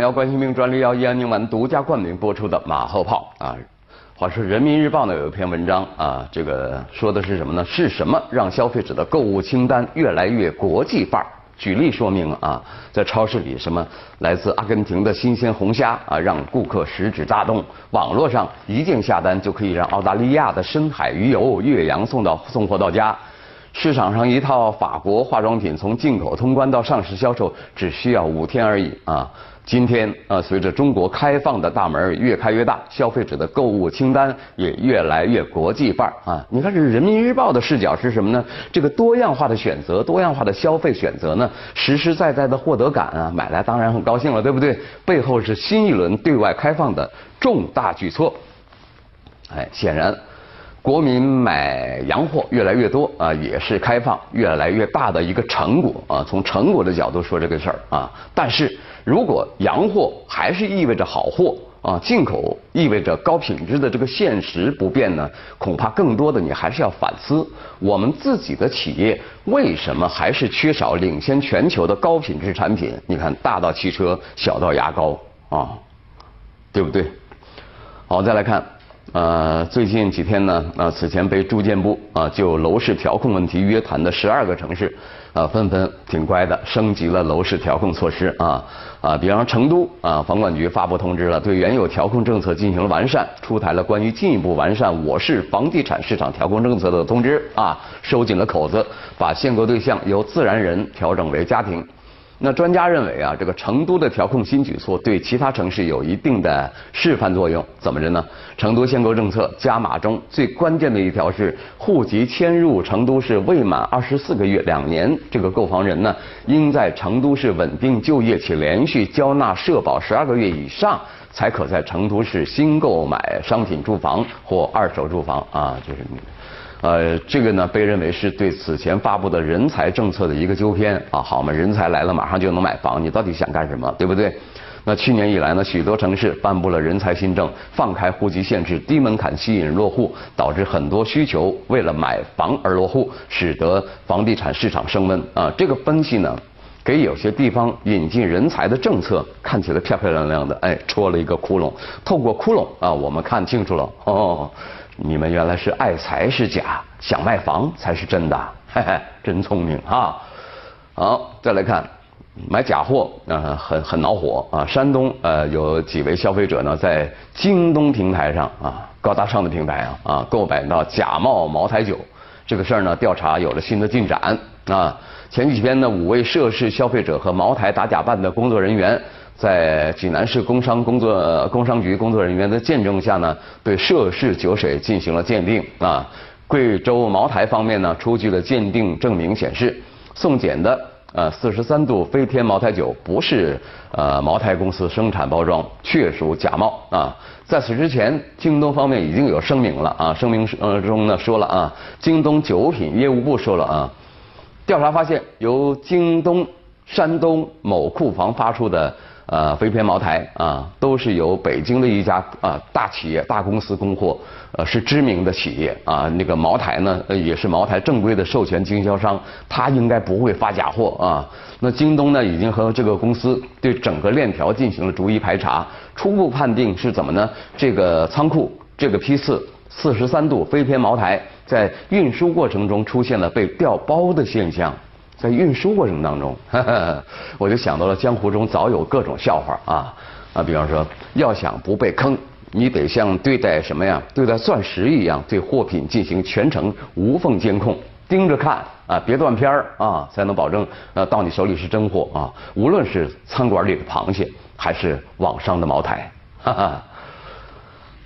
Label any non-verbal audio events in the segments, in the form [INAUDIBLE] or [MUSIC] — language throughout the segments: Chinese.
药冠心病专利药益安宁丸独家冠名播出的马后炮啊。话说《人民日报》呢有一篇文章啊，这个说的是什么呢？是什么让消费者的购物清单越来越国际范儿？举例说明啊，在超市里，什么来自阿根廷的新鲜红虾啊，让顾客食指大动；网络上一键下单就可以让澳大利亚的深海鱼油越洋送到送货到家。市场上一套法国化妆品从进口通关到上市销售只需要五天而已啊！今天啊，随着中国开放的大门越开越大，消费者的购物清单也越来越国际范儿啊！你看，这人民日报的视角是什么呢？这个多样化的选择，多样化的消费选择呢，实实在在的获得感啊，买来当然很高兴了，对不对？背后是新一轮对外开放的重大举措。哎，显然。国民买洋货越来越多啊，也是开放越来越大的一个成果啊。从成果的角度说这个事儿啊，但是如果洋货还是意味着好货啊，进口意味着高品质的这个现实不变呢，恐怕更多的你还是要反思我们自己的企业为什么还是缺少领先全球的高品质产品？你看，大到汽车，小到牙膏啊，对不对？好，再来看。呃，最近几天呢，啊，此前被住建部啊就楼市调控问题约谈的十二个城市，啊，纷纷挺乖的，升级了楼市调控措施啊啊，比方成都啊，房管局发布通知了，对原有调控政策进行了完善，出台了关于进一步完善我市房地产市场调控政策的通知啊，收紧了口子，把限购对象由自然人调整为家庭。那专家认为啊，这个成都的调控新举措对其他城市有一定的示范作用。怎么着呢？成都限购政策加码中最关键的一条是，户籍迁入成都市未满二十四个月两年，这个购房人呢，应在成都市稳定就业且连续交纳社保十二个月以上，才可在成都市新购买商品住房或二手住房啊，就是。呃，这个呢被认为是对此前发布的人才政策的一个纠偏啊，好嘛，人才来了马上就能买房，你到底想干什么，对不对？那去年以来呢，许多城市颁布了人才新政，放开户籍限制，低门槛吸引落户，导致很多需求为了买房而落户，使得房地产市场升温啊。这个分析呢，给有些地方引进人才的政策看起来漂漂亮亮的，哎，戳了一个窟窿。透过窟窿啊，我们看清楚了哦。你们原来是爱财是假，想卖房才是真的，[LAUGHS] 嘿嘿，真聪明啊！好，再来看买假货啊，很很恼火啊！山东呃有几位消费者呢，在京东平台上啊，高大上的平台啊啊，购买到假冒茅台酒，这个事儿呢，调查有了新的进展啊！前几天呢，五位涉事消费者和茅台打假办的工作人员。在济南市工商工作工商局工作人员的见证下呢，对涉事酒水进行了鉴定啊。贵州茅台方面呢，出具了鉴定证明，显示送检的呃四十三度飞天茅台酒不是呃茅台公司生产包装，确属假冒啊。在此之前，京东方面已经有声明了啊，声明呃中呢说了啊，京东酒品业务部说了啊，调查发现由京东山东某库房发出的。呃，飞天茅台啊，都是由北京的一家啊大企业、大公司供货，呃，是知名的企业啊。那个茅台呢，也是茅台正规的授权经销商，他应该不会发假货啊。那京东呢，已经和这个公司对整个链条进行了逐一排查，初步判定是怎么呢？这个仓库这个批次四十三度飞天茅台在运输过程中出现了被调包的现象。在运输过程当中，我就想到了江湖中早有各种笑话啊啊，比方说，要想不被坑，你得像对待什么呀？对待钻石一样，对货品进行全程无缝监控，盯着看啊，别断片儿啊，才能保证呃到你手里是真货啊。无论是餐馆里的螃蟹，还是网上的茅台，哈哈。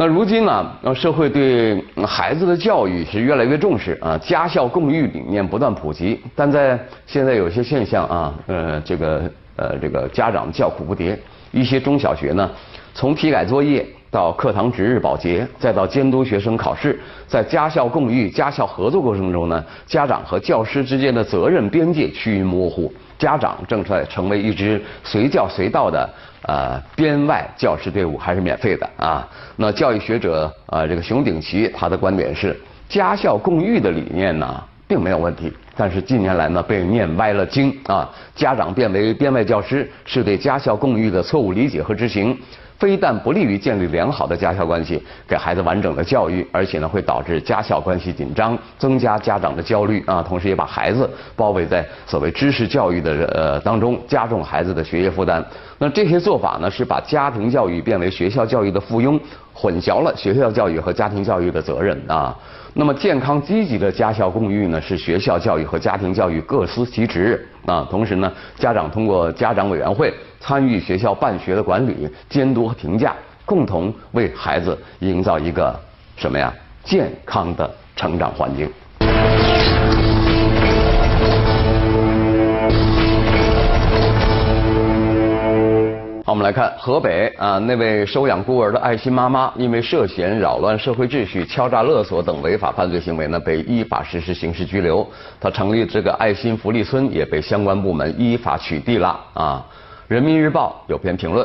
那如今呢，社会对孩子的教育是越来越重视啊，家校共育理念不断普及，但在现在有些现象啊，呃，这个呃，这个家长叫苦不迭，一些中小学呢，从批改作业到课堂值日保洁，再到监督学生考试，在家校共育、家校合作过程中呢，家长和教师之间的责任边界趋于模糊，家长正在成为一支随叫随到的。呃，编外教师队伍还是免费的啊。那教育学者啊，这个熊鼎奇他的观点是，家校共育的理念呢，并没有问题但是近年来呢，被念歪了经啊，家长变为编外教师，是对家校共育的错误理解和执行。非但不利于建立良好的家校关系，给孩子完整的教育，而且呢会导致家校关系紧张，增加家长的焦虑啊，同时也把孩子包围在所谓知识教育的呃当中，加重孩子的学业负担。那这些做法呢，是把家庭教育变为学校教育的附庸，混淆了学校教育和家庭教育的责任啊。那么健康积极的家校共育呢，是学校教育和家庭教育各司其职啊。同时呢，家长通过家长委员会参与学校办学的管理、监督和评价，共同为孩子营造一个什么呀健康的成长环境。我们来看河北啊，那位收养孤儿的爱心妈妈，因为涉嫌扰乱社会秩序、敲诈勒索等违法犯罪行为呢，被依法实施刑事拘留。她成立这个爱心福利村，也被相关部门依法取缔了啊。人民日报有篇评论，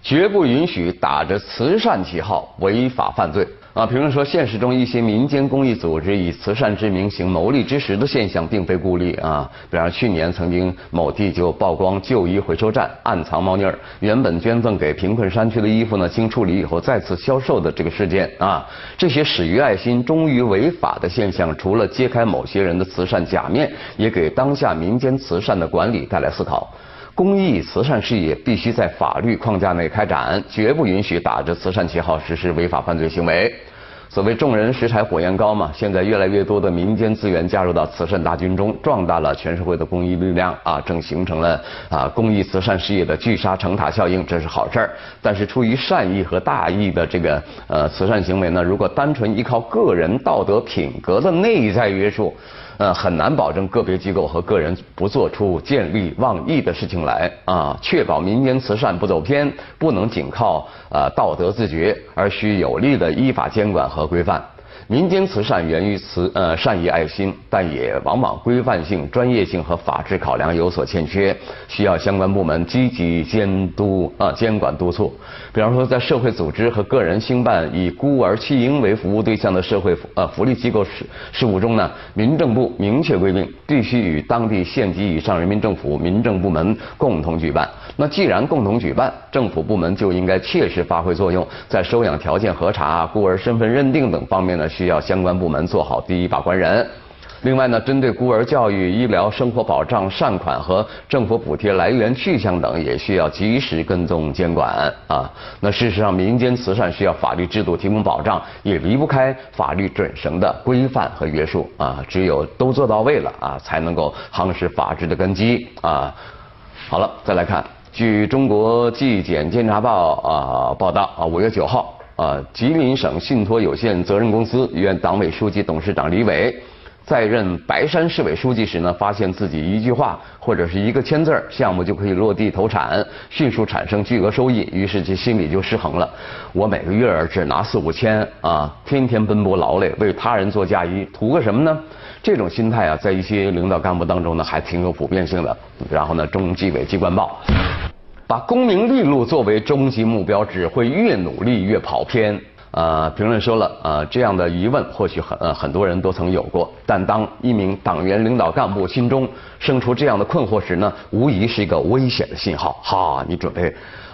绝不允许打着慈善旗号违法犯罪。啊，评论说，现实中一些民间公益组织以慈善之名行牟利之实的现象并非孤立啊。比方去年曾经某地就曝光旧衣回收站暗藏猫腻儿，原本捐赠给贫困山区的衣服呢，经处理以后再次销售的这个事件啊。这些始于爱心，终于违法的现象，除了揭开某些人的慈善假面，也给当下民间慈善的管理带来思考。公益慈善事业必须在法律框架内开展，绝不允许打着慈善旗号实施违法犯罪行为。所谓众人拾柴火焰高嘛，现在越来越多的民间资源加入到慈善大军中，壮大了全社会的公益力量啊，正形成了啊公益慈善事业的聚沙成塔效应，这是好事儿。但是出于善意和大义的这个呃慈善行为呢，如果单纯依靠个人道德品格的内在约束。呃，很难保证个别机构和个人不做出见利忘义的事情来啊，确保民间慈善不走偏，不能仅靠呃道德自觉，而需有力的依法监管和规范。民间慈善源于慈呃善意爱心，但也往往规范性、专业性和法治考量有所欠缺，需要相关部门积极监督啊监管督促。比方说，在社会组织和个人兴办以孤儿弃婴为服务对象的社会呃福利机构事事务中呢，民政部明确规定，必须与当地县级以上人民政府民政部门共同举办。那既然共同举办，政府部门就应该切实发挥作用，在收养条件核查、孤儿身份认定等方面呢。需要相关部门做好第一把关人。另外呢，针对孤儿教育、医疗、生活保障善款和政府补贴来源去向等，也需要及时跟踪监管啊。那事实上，民间慈善需要法律制度提供保障，也离不开法律准绳的规范和约束啊。只有都做到位了啊，才能够夯实法治的根基啊。好了，再来看，据中国纪检监察报啊报道啊，五月九号。啊，吉林省信托有限责任公司原党委书记、董事长李伟，在任白山市委书记时呢，发现自己一句话或者是一个签字项目就可以落地投产，迅速产生巨额收益，于是其心里就失衡了。我每个月只拿四五千啊，天天奔波劳累，为他人做嫁衣，图个什么呢？这种心态啊，在一些领导干部当中呢，还挺有普遍性的。然后呢，中纪委机关报。把功名利禄作为终极目标，只会越努力越跑偏。呃，评论说了，呃，这样的疑问或许很呃很多人都曾有过。但当一名党员领导干部心中生出这样的困惑时呢，无疑是一个危险的信号。哈，你准备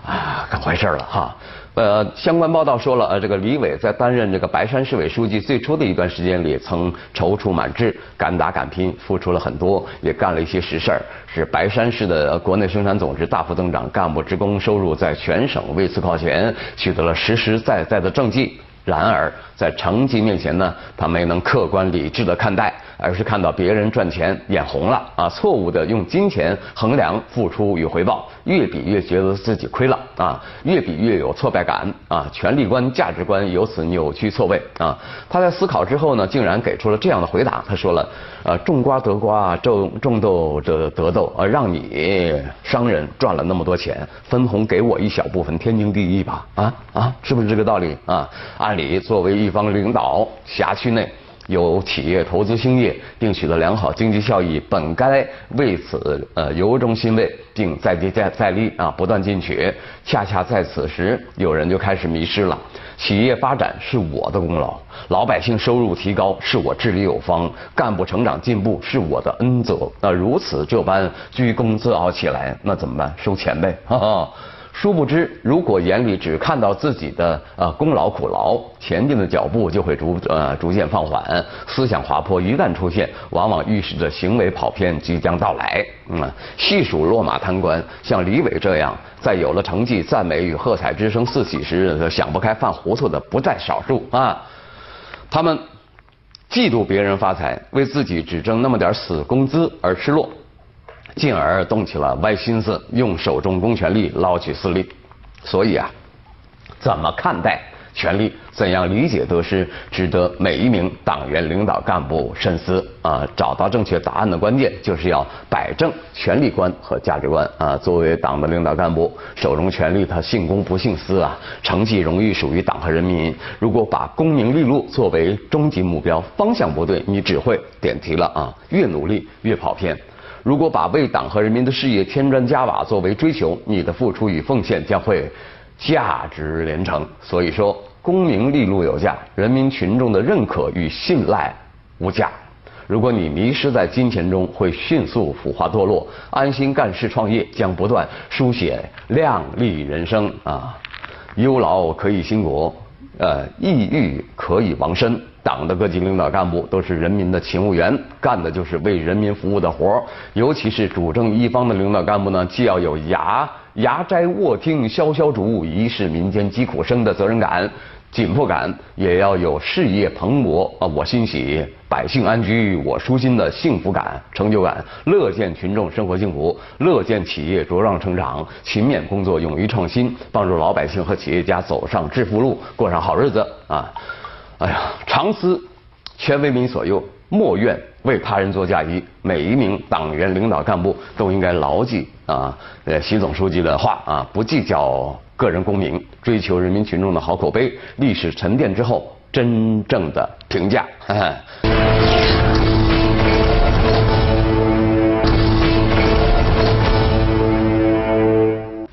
啊干坏事了哈。呃，相关报道说了，呃，这个李伟在担任这个白山市委书记最初的一段时间里，曾踌躇满志、敢打敢拼，付出了很多，也干了一些实事儿，使白山市的国内生产总值大幅增长，干部职工收入在全省位次靠前，取得了实实在在的政绩。然而，在成绩面前呢，他没能客观理智的看待。而是看到别人赚钱眼红了啊，错误的用金钱衡量付出与回报，越比越觉得自己亏了啊，越比越有挫败感啊，权力观价值观由此扭曲错位啊。他在思考之后呢，竟然给出了这样的回答，他说了，呃，种瓜得瓜，种种豆得得豆，呃，让你商人赚了那么多钱，分红给我一小部分，天经地义吧？啊啊，是不是这个道理啊？按理作为一方领导，辖区内。有企业投资兴业，并取得良好经济效益，本该为此呃由衷欣慰，并再接再再厉啊，不断进取。恰恰在此时，有人就开始迷失了。企业发展是我的功劳，老百姓收入提高是我治理有方，干部成长进步是我的恩泽。那如此这般居功自傲起来，那怎么办？收钱呗，哈哈。殊不知，如果眼里只看到自己的呃功劳苦劳，前进的脚步就会逐呃逐渐放缓，思想滑坡一旦出现，往往预示着行为跑偏即将到来。嗯，细数落马贪官，像李伟这样，在有了成绩、赞美与喝彩之声四起时，想不开犯糊涂的不在少数啊。他们嫉妒别人发财，为自己只挣那么点死工资而失落。进而动起了歪心思，用手中公权力捞取私利。所以啊，怎么看待权力，怎样理解得失，值得每一名党员领导干部深思啊！找到正确答案的关键，就是要摆正权力观和价值观啊！作为党的领导干部，手中权力他姓公不姓私啊，成绩荣誉属于党和人民。如果把功名利禄作为终极目标，方向不对，你只会点题了啊！越努力越跑偏。如果把为党和人民的事业添砖加瓦作为追求，你的付出与奉献将会价值连城。所以说，功名利禄有价，人民群众的认可与信赖无价。如果你迷失在金钱中，会迅速腐化堕落。安心干事创业，将不断书写亮丽人生啊！忧劳可以兴国，呃，抑郁可以亡身。党的各级领导干部都是人民的勤务员，干的就是为人民服务的活儿。尤其是主政一方的领导干部呢，既要有牙牙摘卧听潇潇竹，一世民间疾苦声的责任感、紧迫感，也要有事业蓬勃啊，我欣喜百姓安居，我舒心的幸福感、成就感，乐见群众生活幸福，乐见企业茁壮成长，勤勉工作，勇于创新，帮助老百姓和企业家走上致富路，过上好日子啊。哎呀，常思全为民所用，莫愿为他人做嫁衣。每一名党员领导干部都应该牢记啊，呃，习总书记的话啊，不计较个人功名，追求人民群众的好口碑。历史沉淀之后，真正的评价。[LAUGHS]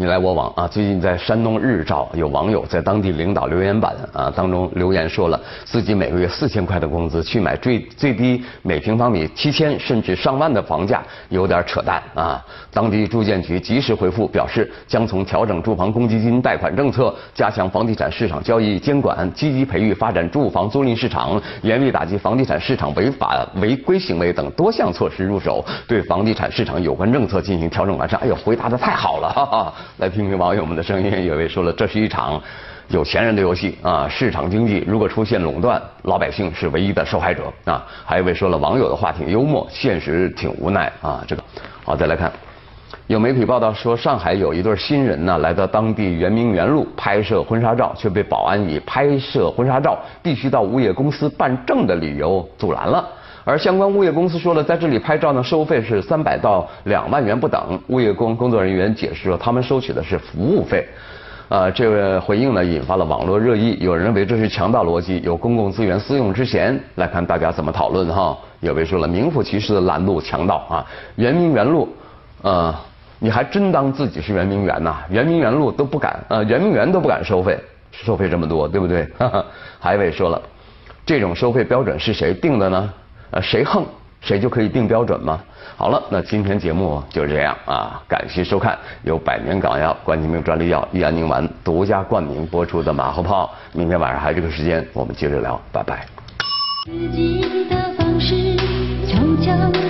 你来我往啊！最近在山东日照，有网友在当地领导留言板啊当中留言说了，自己每个月四千块的工资去买最最低每平方米七千甚至上万的房价，有点扯淡啊！当地住建局及时回复表示，将从调整住房公积金贷款政策、加强房地产市场交易监管、积极培育发展住房租赁市场、严厉打击房地产市场违法违规行为等多项措施入手，对房地产市场有关政策进行调整完善。哎呦，回答的太好了！哈哈。来听听网友们的声音，有位说了，这是一场有钱人的游戏啊！市场经济如果出现垄断，老百姓是唯一的受害者啊！还有一位说了，网友的话挺幽默，现实挺无奈啊！这个好，再来看，有媒体报道说，上海有一对新人呢，来到当地圆明园路拍摄婚纱照，却被保安以拍摄婚纱照必须到物业公司办证的理由阻拦了。而相关物业公司说了，在这里拍照呢，收费是三百到两万元不等。物业工工作人员解释说，他们收取的是服务费。呃，这个回应呢，引发了网络热议。有人认为这是强盗逻辑，有公共资源私用之嫌。来看大家怎么讨论哈。有位说了，名副其实的拦路强盗啊！圆明园路，呃，你还真当自己是圆明园呐？圆明园路都不敢，呃，圆明园都不敢收费，收费这么多，对不对？哈 [LAUGHS] 哈还有位说了，这种收费标准是谁定的呢？呃，谁横谁就可以定标准吗？好了，那今天节目就是这样啊，感谢收看由百年港药冠心病专利药益安宁丸独家冠名播出的马后炮。明天晚上还有这个时间，我们接着聊，拜拜。自己的方式悄悄